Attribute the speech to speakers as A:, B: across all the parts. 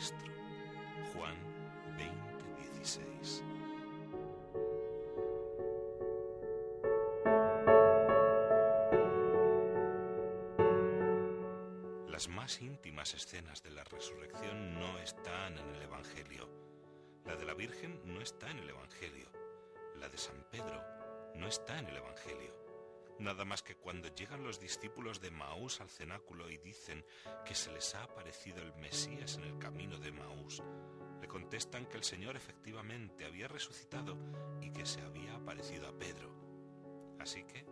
A: maestro. Juan 20:16. Las más íntimas escenas de la resurrección no están en el Evangelio. La de la Virgen no está en el Evangelio. La de San Pedro no está en el Evangelio. Nada más que cuando llegan los discípulos de Maús al cenáculo y dicen que se les ha aparecido el Mesías en el camino de Maús, le contestan que el Señor efectivamente había resucitado y que se había aparecido a Pedro. Así que,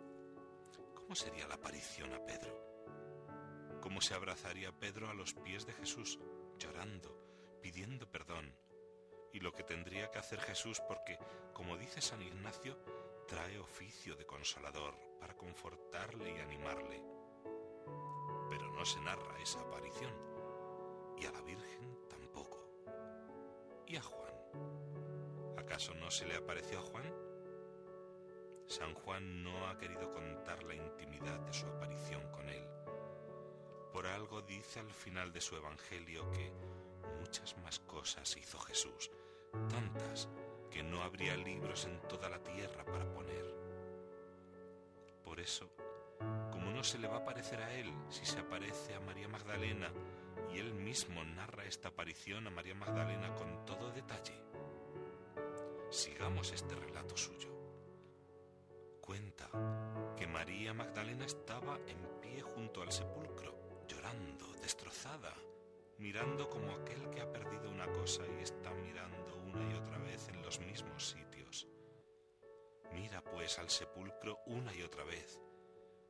A: ¿cómo sería la aparición a Pedro? ¿Cómo se abrazaría Pedro a los pies de Jesús, llorando, pidiendo perdón? Y lo que tendría que hacer Jesús porque, como dice San Ignacio, trae oficio de consolador para confortarle y animarle. Pero no se narra esa aparición, y a la Virgen tampoco. ¿Y a Juan? ¿Acaso no se le apareció a Juan? San Juan no ha querido contar la intimidad de su aparición con él. Por algo dice al final de su Evangelio que muchas más cosas hizo Jesús, tantas que no habría libros en toda la tierra para poner. Por eso, como no se le va a parecer a él si se aparece a María Magdalena y él mismo narra esta aparición a María Magdalena con todo detalle, sigamos este relato suyo. Cuenta que María Magdalena estaba en pie junto al sepulcro, llorando, destrozada, mirando como aquel que ha perdido una cosa y Al sepulcro una y otra vez.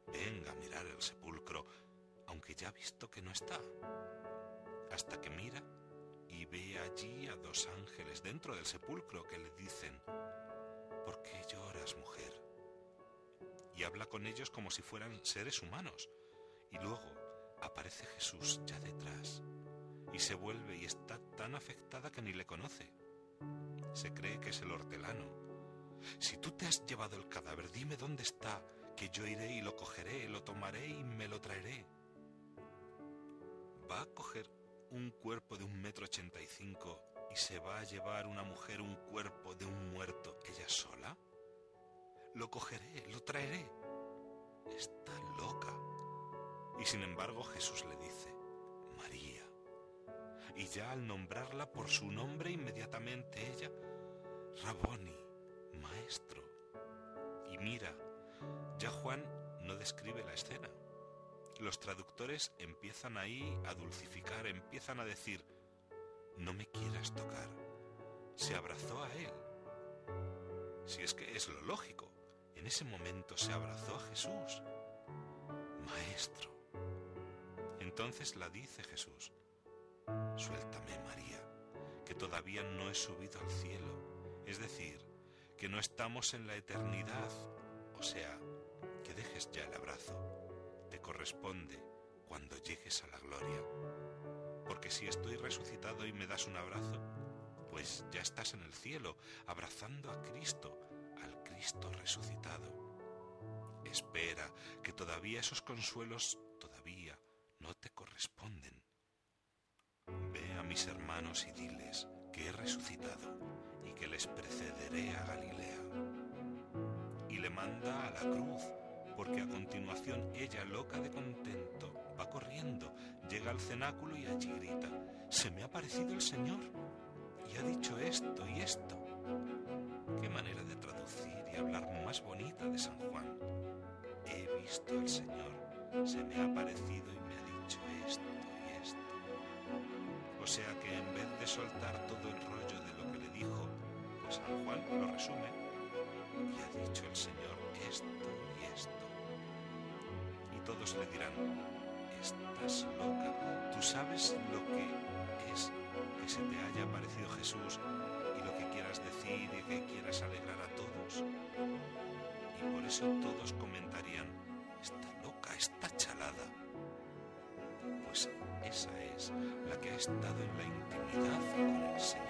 A: Venga a mirar el sepulcro, aunque ya ha visto que no está. Hasta que mira y ve allí a dos ángeles dentro del sepulcro que le dicen, ¿por qué lloras, mujer? Y habla con ellos como si fueran seres humanos. Y luego aparece Jesús ya detrás y se vuelve y está tan afectada que ni le conoce. Se cree que es el hortelano. Si tú te has llevado el cadáver, dime dónde está, que yo iré y lo cogeré, lo tomaré y me lo traeré. ¿Va a coger un cuerpo de un metro ochenta y cinco y se va a llevar una mujer un cuerpo de un muerto ella sola? Lo cogeré, lo traeré. Está loca. Y sin embargo Jesús le dice, María y ya al nombrarla por su nombre inmediatamente ella, Raboni, maestro. Y mira, ya Juan no describe la escena. Los traductores empiezan ahí a dulcificar, empiezan a decir, no me quieras tocar. Se abrazó a él. Si es que es lo lógico, en ese momento se abrazó a Jesús. Maestro. Entonces la dice Jesús, Suéltame, María, que todavía no he subido al cielo, es decir, que no estamos en la eternidad, o sea, que dejes ya el abrazo. Te corresponde cuando llegues a la gloria. Porque si estoy resucitado y me das un abrazo, pues ya estás en el cielo, abrazando a Cristo, al Cristo resucitado. Espera, que todavía esos consuelos todavía no te corresponden mis hermanos y diles que he resucitado que les precederé a Galilea. Y le manda a la cruz, porque a continuación ella, loca de contento, va corriendo, llega al cenáculo y allí grita, se me ha parecido el Señor y ha dicho esto y esto. Qué manera de traducir y hablar más bonita de San Juan. He visto al Señor, se me ha parecido y me ha dicho esto o sea que en vez de soltar todo el San Juan lo resume y ha dicho el Señor esto y esto. Y todos le dirán, estás loca, tú sabes lo que es que se te haya aparecido Jesús y lo que quieras decir y que quieras alegrar a todos. Y por eso todos comentarían, está loca, está chalada. Pues esa es la que ha estado en la intimidad con el Señor.